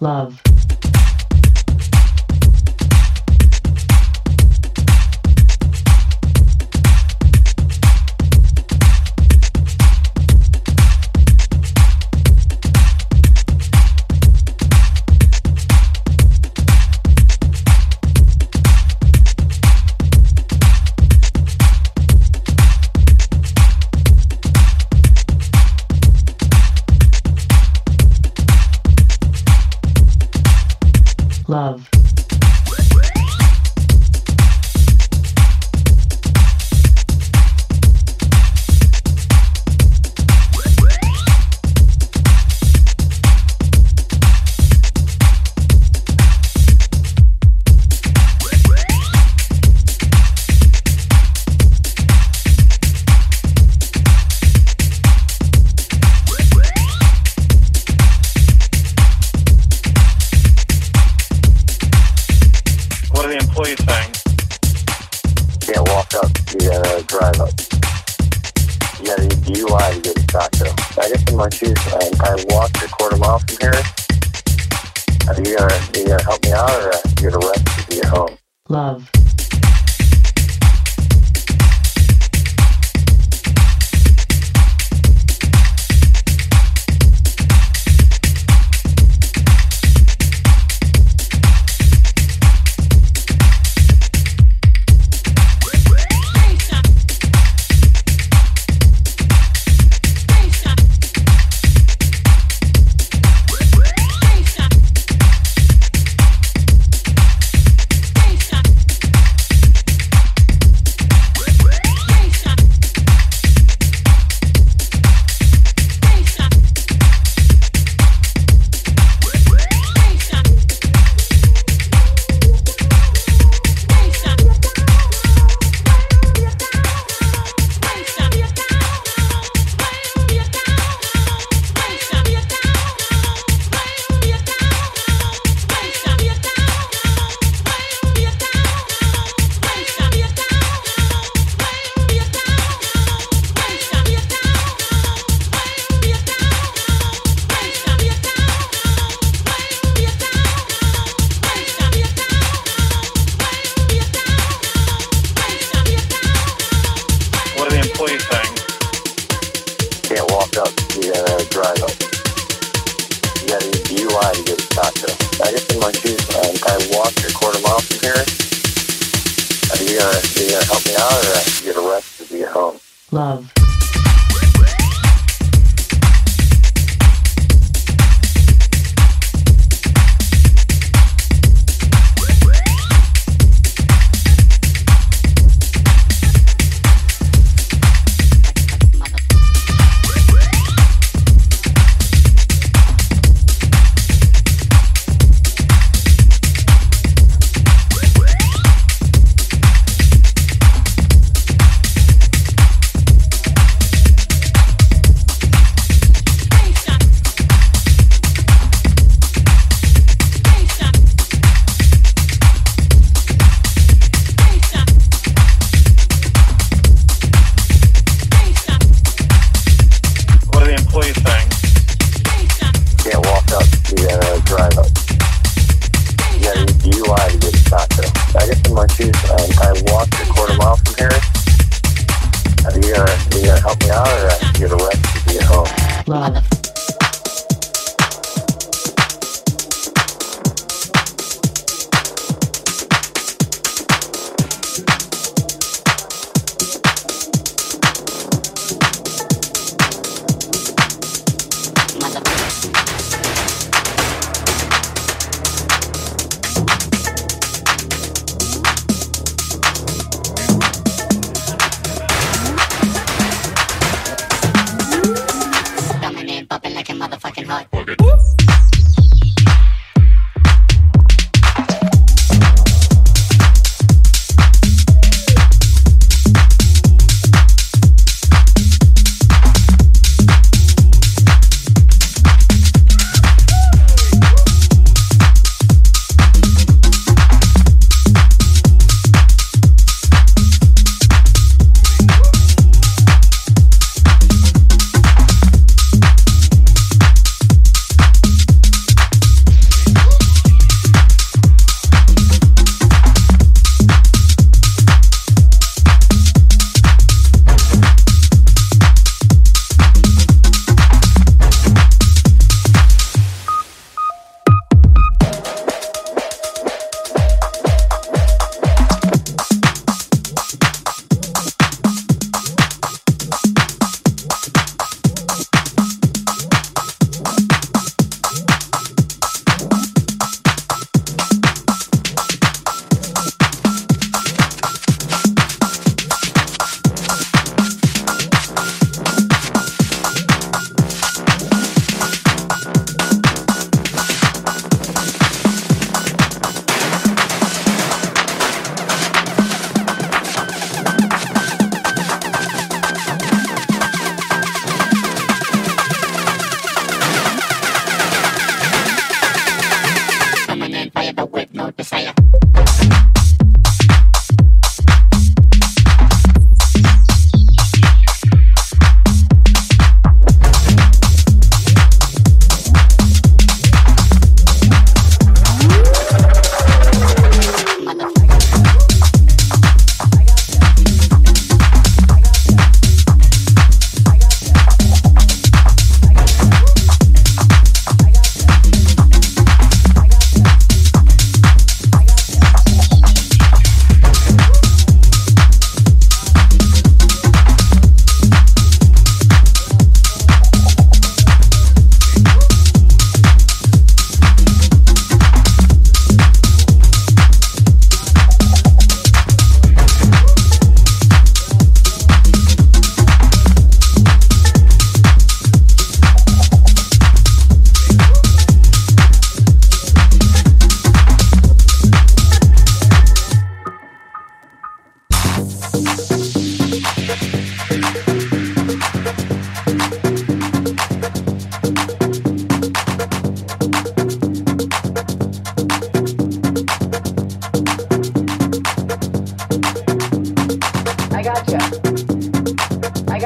love. fucked up, you gotta drive up. You gotta use DUI to get stopped up. I just in my shoes, um, I walked a quarter mile from here. Are you gonna, are you gonna help me out or I have to get arrested to get home? Love.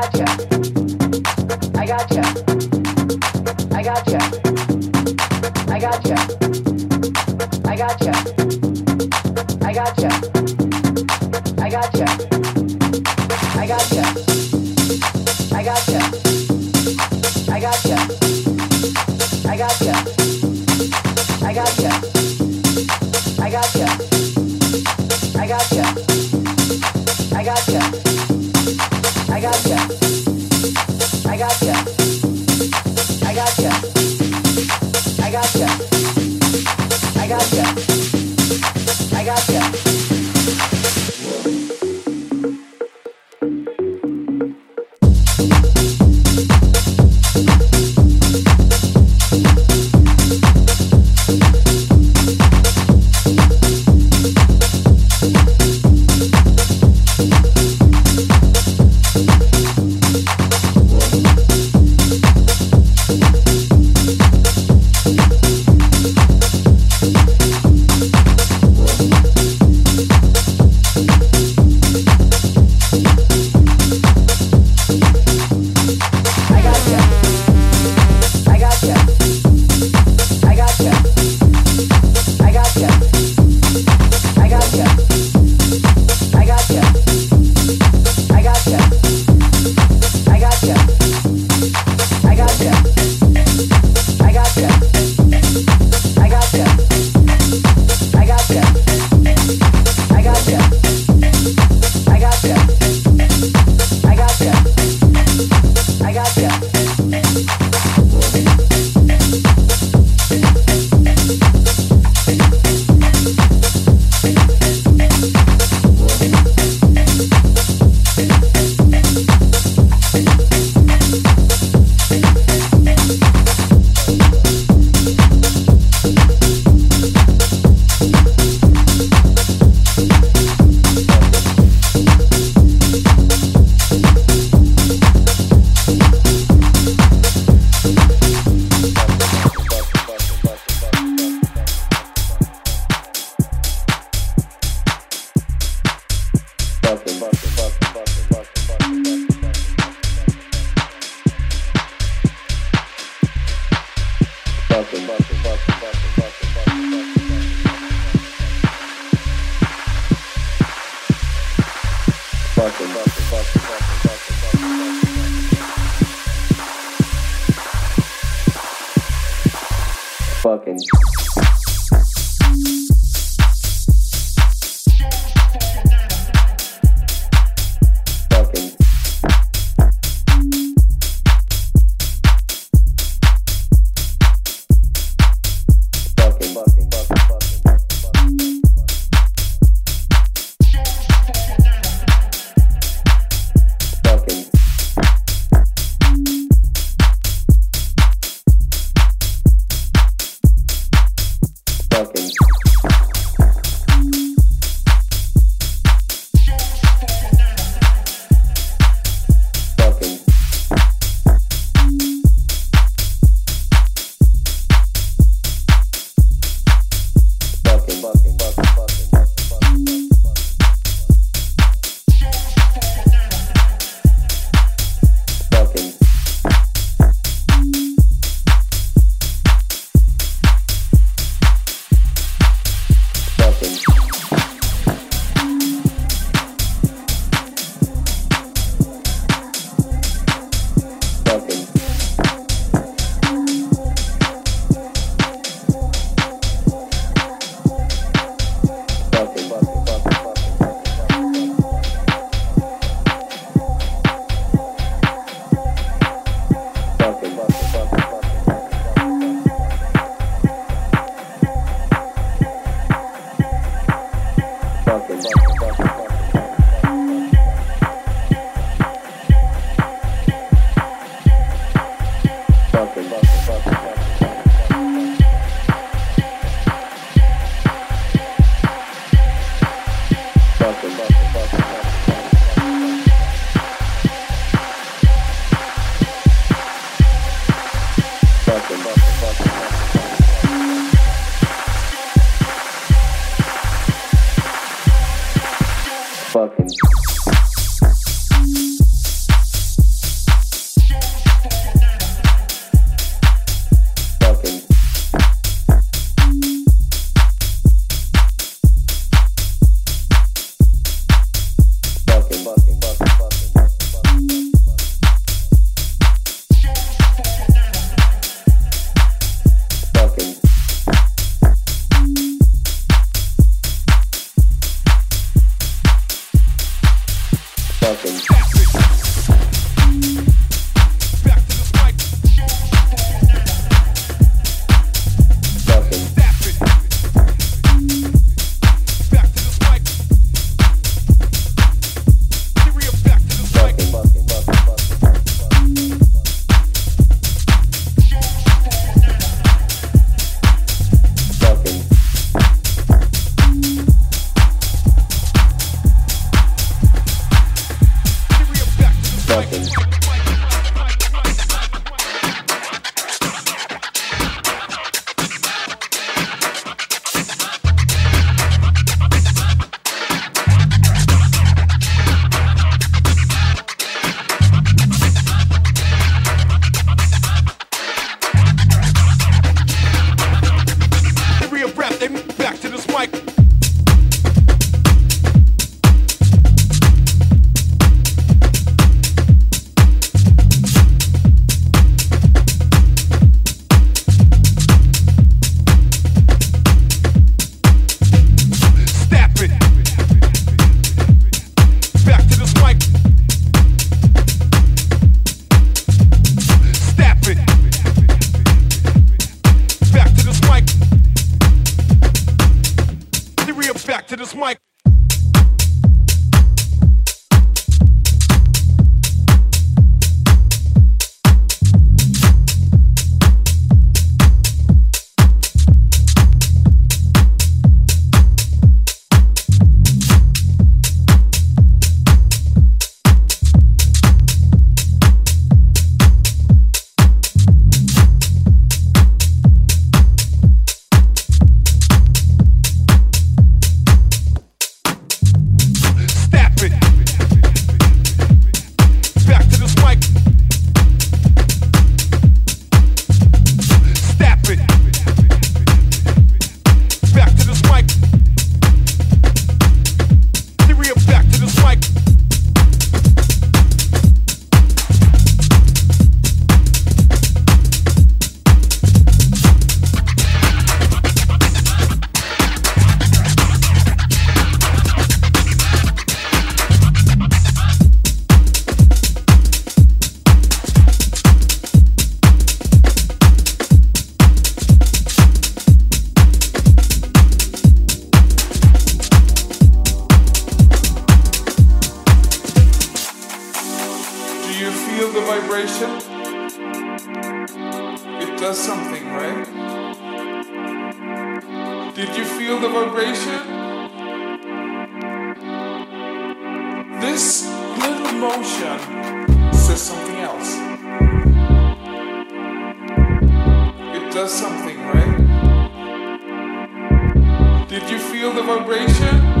Gotcha. Fucking. something. this little motion says something else. It does something, right? Did you feel the vibration?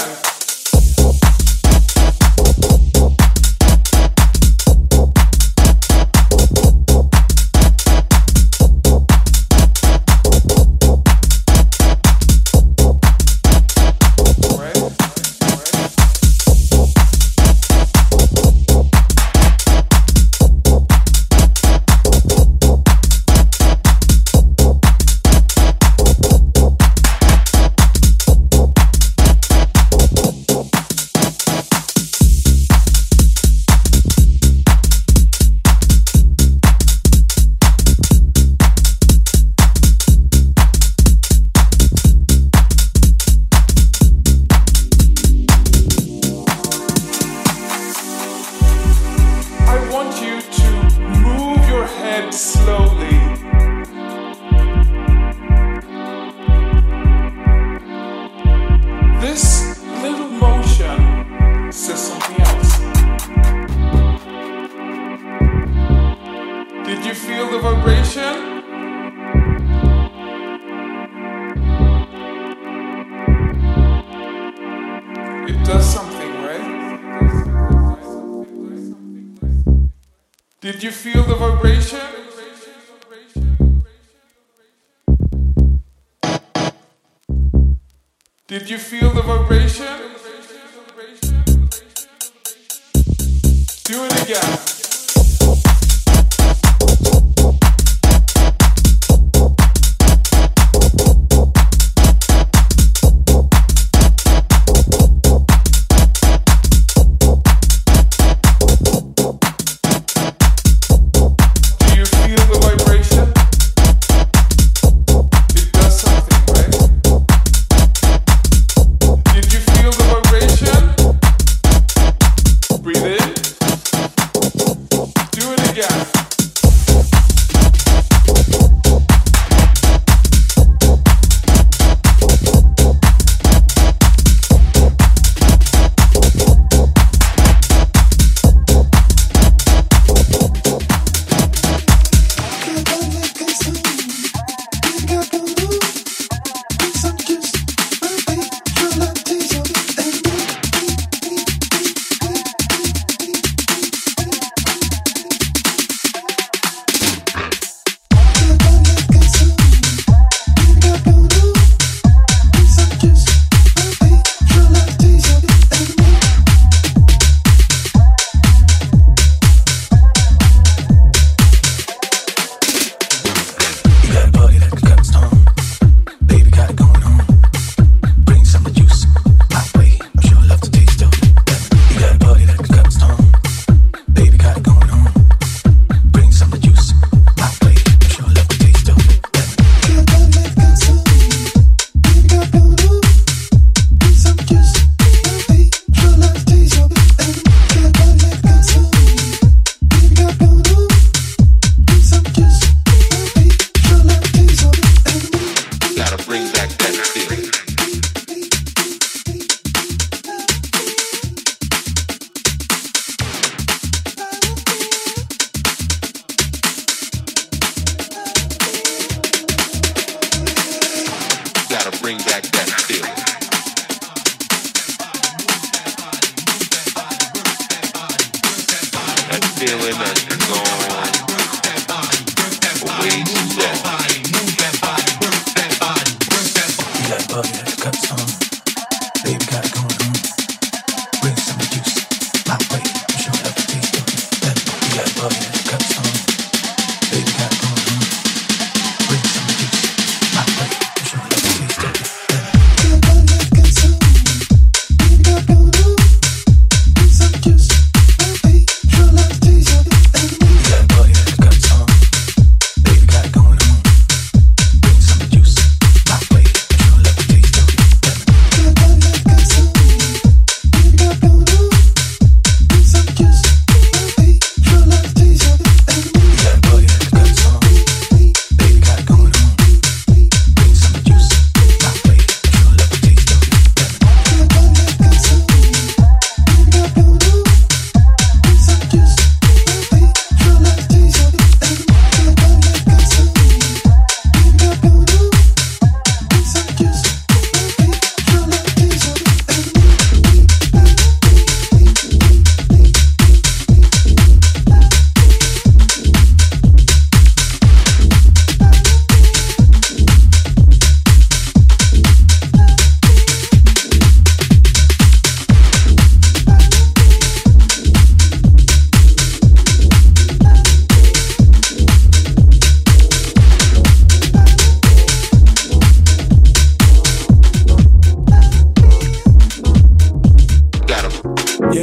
Instagram. bring back that feeling.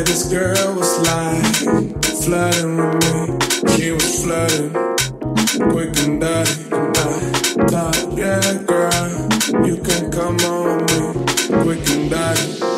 Yeah, this girl was like flooding with me. She was flooding, quick and dirty. And I thought, yeah, girl, you can come on me, quick and dirty.